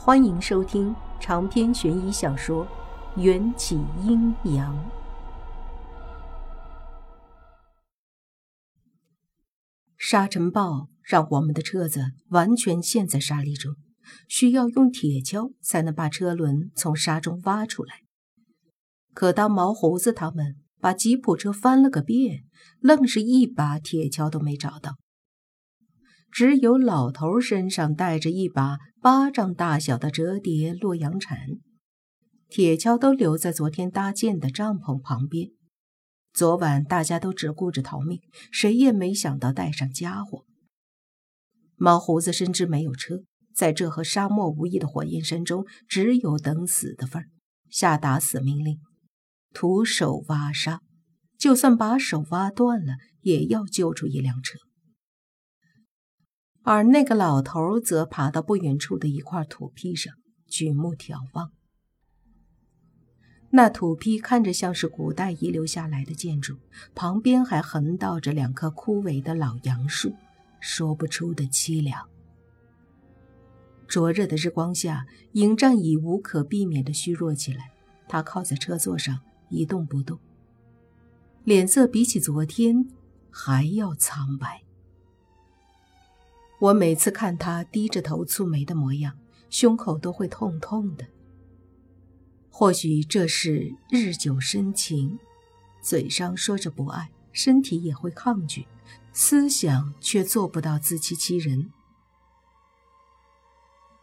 欢迎收听长篇悬疑小说《缘起阴阳》。沙尘暴让我们的车子完全陷在沙砾中，需要用铁锹才能把车轮从沙中挖出来。可当毛胡子他们把吉普车翻了个遍，愣是一把铁锹都没找到。只有老头身上带着一把巴掌大小的折叠洛阳铲，铁锹都留在昨天搭建的帐篷旁边。昨晚大家都只顾着逃命，谁也没想到带上家伙。毛胡子深知没有车，在这和沙漠无异的火焰山中，只有等死的份儿，下达死命令：徒手挖沙，就算把手挖断了，也要救出一辆车。而那个老头则爬到不远处的一块土坯上，举目眺望。那土坯看着像是古代遗留下来的建筑，旁边还横倒着两棵枯萎的老杨树，说不出的凄凉。灼热的日光下，迎战已无可避免的虚弱起来。他靠在车座上一动不动，脸色比起昨天还要苍白。我每次看他低着头蹙眉的模样，胸口都会痛痛的。或许这是日久生情，嘴上说着不爱，身体也会抗拒，思想却做不到自欺欺人。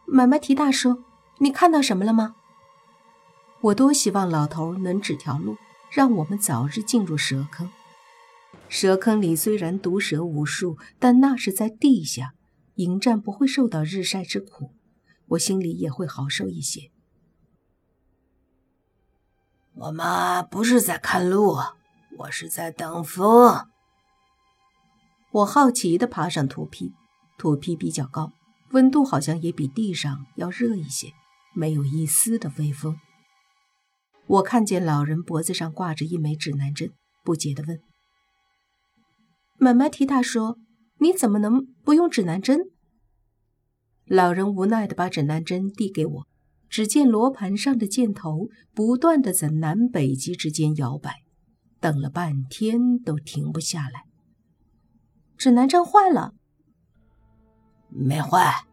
买卖提大叔，你看到什么了吗？我多希望老头能指条路，让我们早日进入蛇坑。蛇坑里虽然毒蛇无数，但那是在地下。迎战不会受到日晒之苦，我心里也会好受一些。我们不是在看路，我是在等风。我好奇地爬上土坯，土坯比较高，温度好像也比地上要热一些，没有一丝的微风。我看见老人脖子上挂着一枚指南针，不解地问：“买卖提大叔。”你怎么能不用指南针？老人无奈地把指南针递给我，只见罗盘上的箭头不断地在南北极之间摇摆，等了半天都停不下来。指南针坏了？没坏，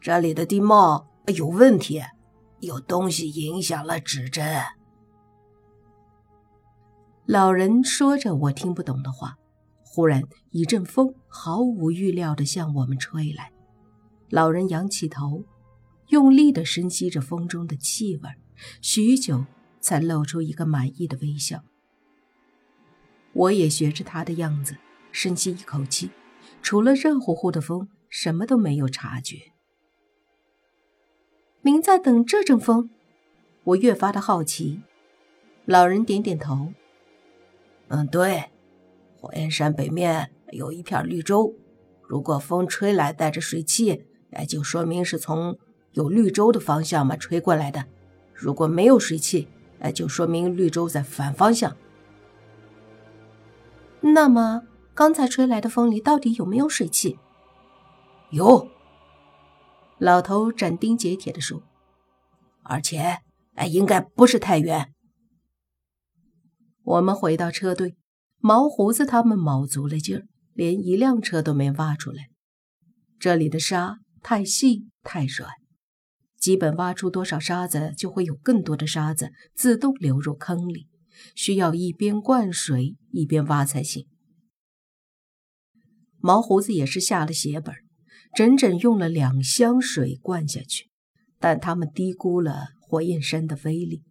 这里的地貌有问题，有东西影响了指针。老人说着我听不懂的话。忽然，一阵风毫无预料地向我们吹来。老人仰起头，用力地深吸着风中的气味，许久才露出一个满意的微笑。我也学着他的样子，深吸一口气，除了热乎乎的风，什么都没有察觉。您在等这阵风？我越发的好奇。老人点点头：“嗯，对。”火焰山北面有一片绿洲，如果风吹来带着水汽，那就说明是从有绿洲的方向嘛吹过来的；如果没有水汽，那就说明绿洲在反方向。那么刚才吹来的风里到底有没有水汽？有。老头斩钉截铁地说：“而且，哎，应该不是太远。”我们回到车队。毛胡子他们卯足了劲儿，连一辆车都没挖出来。这里的沙太细太软，基本挖出多少沙子，就会有更多的沙子自动流入坑里，需要一边灌水一边挖才行。毛胡子也是下了血本，整整用了两箱水灌下去，但他们低估了火焰山的威力，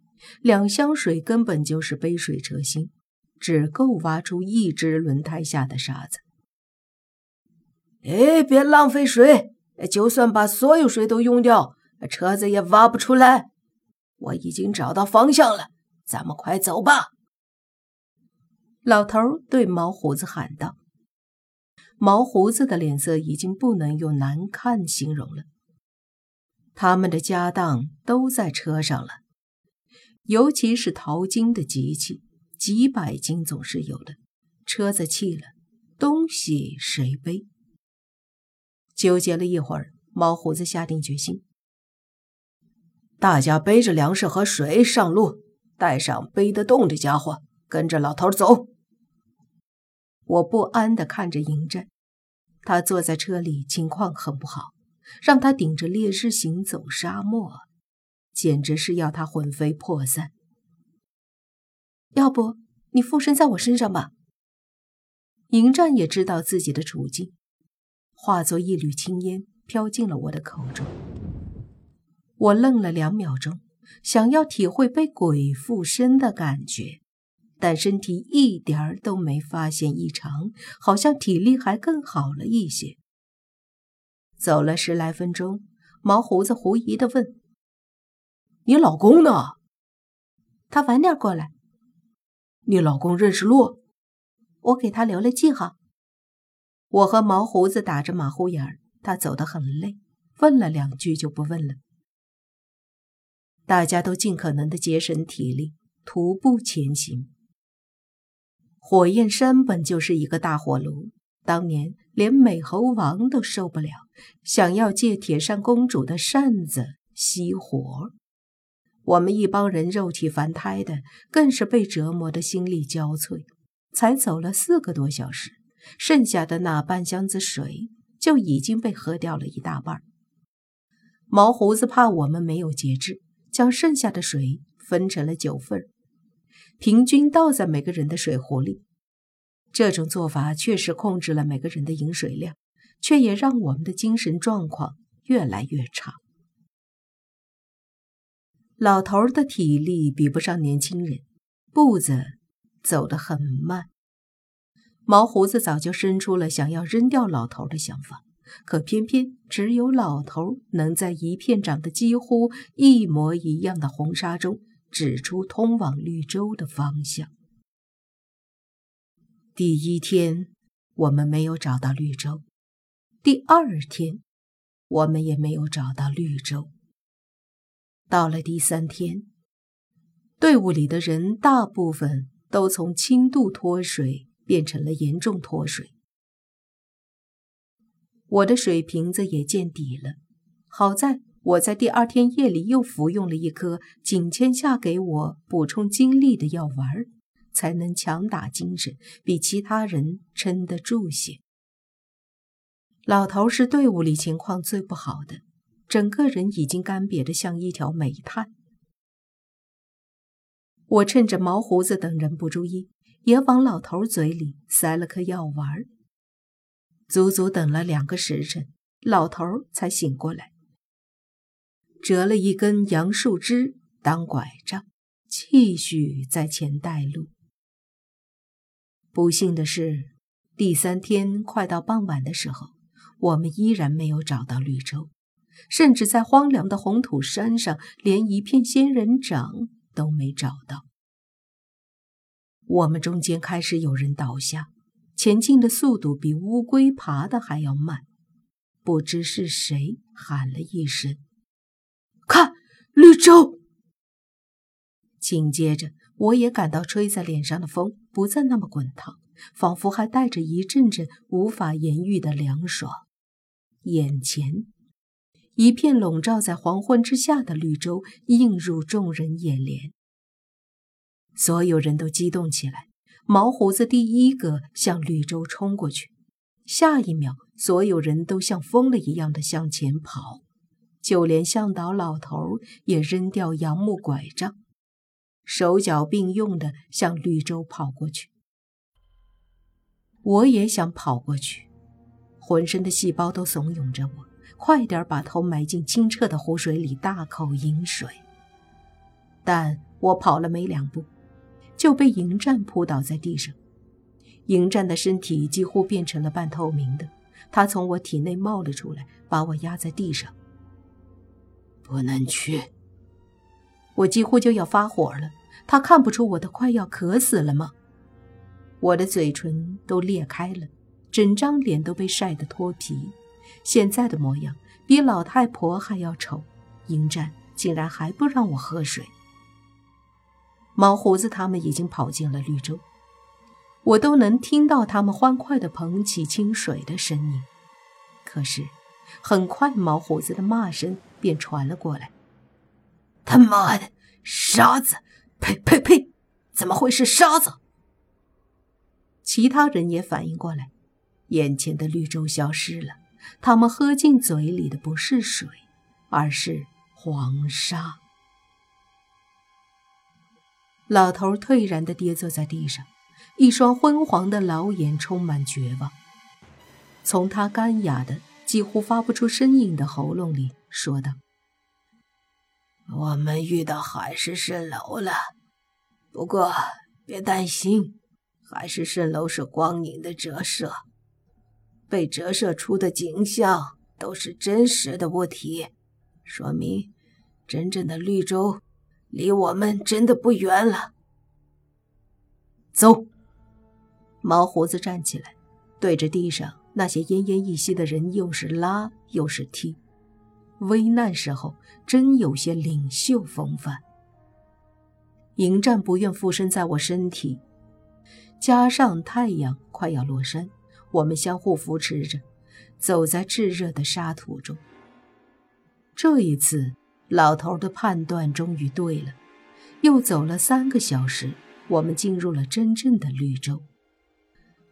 两箱水根本就是杯水车薪。只够挖出一只轮胎下的沙子。哎，别浪费水！就算把所有水都用掉，车子也挖不出来。我已经找到方向了，咱们快走吧！老头对毛胡子喊道。毛胡子的脸色已经不能用难看形容了。他们的家当都在车上了，尤其是淘金的机器。几百斤总是有的，车子弃了，东西谁背？纠结了一会儿，毛胡子下定决心：大家背着粮食和水上路，带上背得动的家伙，跟着老头走。我不安地看着迎战，他坐在车里，情况很不好，让他顶着烈日行走沙漠，简直是要他魂飞魄散。要不你附身在我身上吧？迎战也知道自己的处境，化作一缕青烟飘进了我的口中。我愣了两秒钟，想要体会被鬼附身的感觉，但身体一点儿都没发现异常，好像体力还更好了一些。走了十来分钟，毛胡子狐疑地问：“你老公呢？”他晚点过来。你老公认识路？我给他留了记号。我和毛胡子打着马虎眼儿，他走得很累，问了两句就不问了。大家都尽可能的节省体力，徒步前行。火焰山本就是一个大火炉，当年连美猴王都受不了，想要借铁扇公主的扇子熄火。我们一帮人肉体凡胎的，更是被折磨得心力交瘁。才走了四个多小时，剩下的那半箱子水就已经被喝掉了一大半。毛胡子怕我们没有节制，将剩下的水分成了九份，平均倒在每个人的水壶里。这种做法确实控制了每个人的饮水量，却也让我们的精神状况越来越差。老头的体力比不上年轻人，步子走得很慢。毛胡子早就生出了想要扔掉老头的想法，可偏偏只有老头能在一片长得几乎一模一样的红沙中指出通往绿洲的方向。第一天，我们没有找到绿洲；第二天，我们也没有找到绿洲。到了第三天，队伍里的人大部分都从轻度脱水变成了严重脱水，我的水瓶子也见底了。好在我在第二天夜里又服用了一颗景千夏给我补充精力的药丸，才能强打精神，比其他人撑得住些。老头是队伍里情况最不好的。整个人已经干瘪的像一条煤炭。我趁着毛胡子等人不注意，也往老头嘴里塞了颗药丸。足足等了两个时辰，老头才醒过来，折了一根杨树枝当拐杖，继续在前带路。不幸的是，第三天快到傍晚的时候，我们依然没有找到绿洲。甚至在荒凉的红土山上，连一片仙人掌都没找到。我们中间开始有人倒下，前进的速度比乌龟爬的还要慢。不知是谁喊了一声：“看，绿洲！”紧接着，我也感到吹在脸上的风不再那么滚烫，仿佛还带着一阵阵无法言喻的凉爽。眼前。一片笼罩在黄昏之下的绿洲映入众人眼帘，所有人都激动起来。毛胡子第一个向绿洲冲过去，下一秒，所有人都像疯了一样的向前跑，就连向导老头也扔掉杨木拐杖，手脚并用的向绿洲跑过去。我也想跑过去，浑身的细胞都怂恿着我。快点把头埋进清澈的湖水里，大口饮水。但我跑了没两步，就被迎战扑倒在地上。迎战的身体几乎变成了半透明的，他从我体内冒了出来，把我压在地上。不能去！我几乎就要发火了。他看不出我都快要渴死了吗？我的嘴唇都裂开了，整张脸都被晒得脱皮。现在的模样比老太婆还要丑，迎战竟然还不让我喝水。毛胡子他们已经跑进了绿洲，我都能听到他们欢快地捧起清水的声音。可是，很快毛胡子的骂声便传了过来：“他妈的，沙子！呸呸呸！怎么会是沙子？其他人也反应过来，眼前的绿洲消失了。他们喝进嘴里的不是水，而是黄沙。老头颓然地跌坐在地上，一双昏黄的老眼充满绝望。从他干哑的、几乎发不出声音的喉咙里说道：“我们遇到海市蜃楼了，不过别担心，海市蜃楼是光影的折射，被折射出的景象都是真实的物体，说明真正的绿洲。”离我们真的不远了。走。毛胡子站起来，对着地上那些奄奄一息的人，又是拉又是踢。危难时候，真有些领袖风范。迎战不愿附身在我身体，加上太阳快要落山，我们相互扶持着，走在炙热的沙土中。这一次。老头的判断终于对了。又走了三个小时，我们进入了真正的绿洲。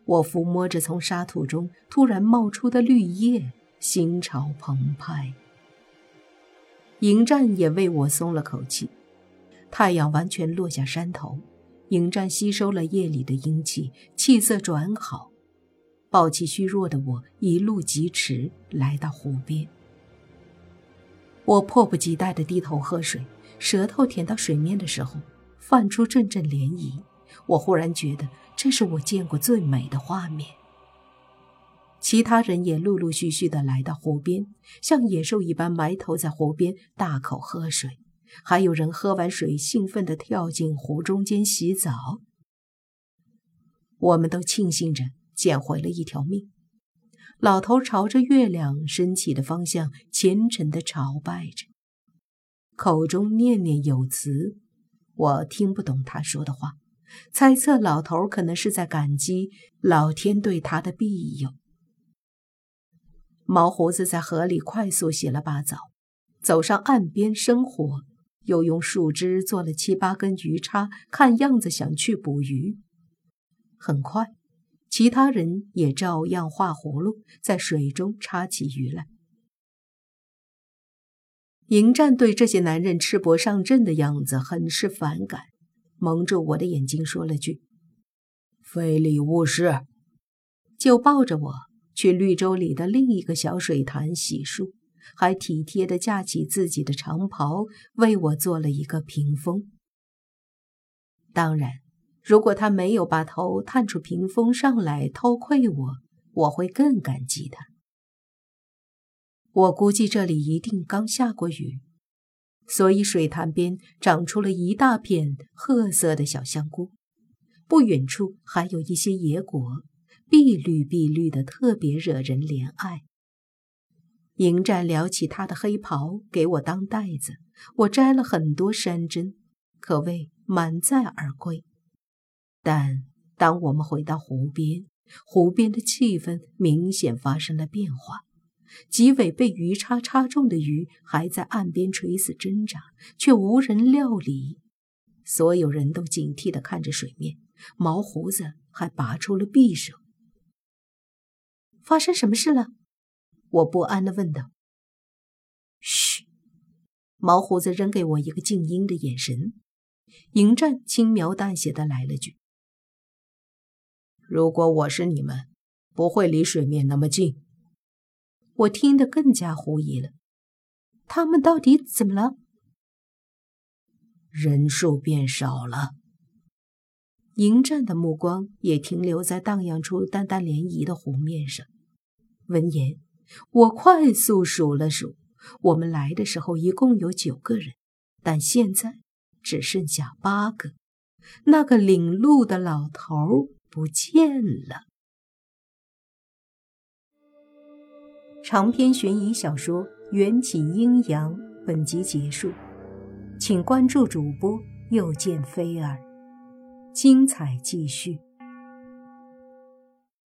我抚摸着从沙土中突然冒出的绿叶，心潮澎湃。迎战也为我松了口气。太阳完全落下山头，迎战吸收了夜里的阴气，气色转好。暴气虚弱的我一路疾驰，来到湖边。我迫不及待地低头喝水，舌头舔到水面的时候，泛出阵阵涟漪。我忽然觉得这是我见过最美的画面。其他人也陆陆续续地来到湖边，像野兽一般埋头在湖边大口喝水，还有人喝完水兴奋地跳进湖中间洗澡。我们都庆幸着捡回了一条命。老头朝着月亮升起的方向虔诚地朝拜着，口中念念有词。我听不懂他说的话，猜测老头可能是在感激老天对他的庇佑。毛胡子在河里快速洗了把澡，走上岸边生火，又用树枝做了七八根鱼叉，看样子想去捕鱼。很快。其他人也照样画葫芦，在水中插起鱼来。迎战对这些男人赤膊上阵的样子很是反感，蒙住我的眼睛，说了句：“非礼勿视。”就抱着我去绿洲里的另一个小水潭洗漱，还体贴地架起自己的长袍，为我做了一个屏风。当然。如果他没有把头探出屏风上来偷窥我，我会更感激他。我估计这里一定刚下过雨，所以水潭边长出了一大片褐色的小香菇，不远处还有一些野果，碧绿碧绿的，特别惹人怜爱。迎战撩起他的黑袍给我当袋子，我摘了很多山珍，可谓满载而归。但当我们回到湖边，湖边的气氛明显发生了变化。几尾被鱼叉插中的鱼还在岸边垂死挣扎，却无人料理。所有人都警惕地看着水面，毛胡子还拔出了匕首。发生什么事了？我不安地问道。嘘，毛胡子扔给我一个静音的眼神。迎战轻描淡写地来了句。如果我是你们，不会离水面那么近。我听得更加狐疑了。他们到底怎么了？人数变少了。迎战的目光也停留在荡漾出淡淡涟漪的湖面上。闻言，我快速数了数，我们来的时候一共有九个人，但现在只剩下八个。那个领路的老头。不见了。长篇悬疑小说《缘起阴阳》本集结束，请关注主播又见菲儿，精彩继续。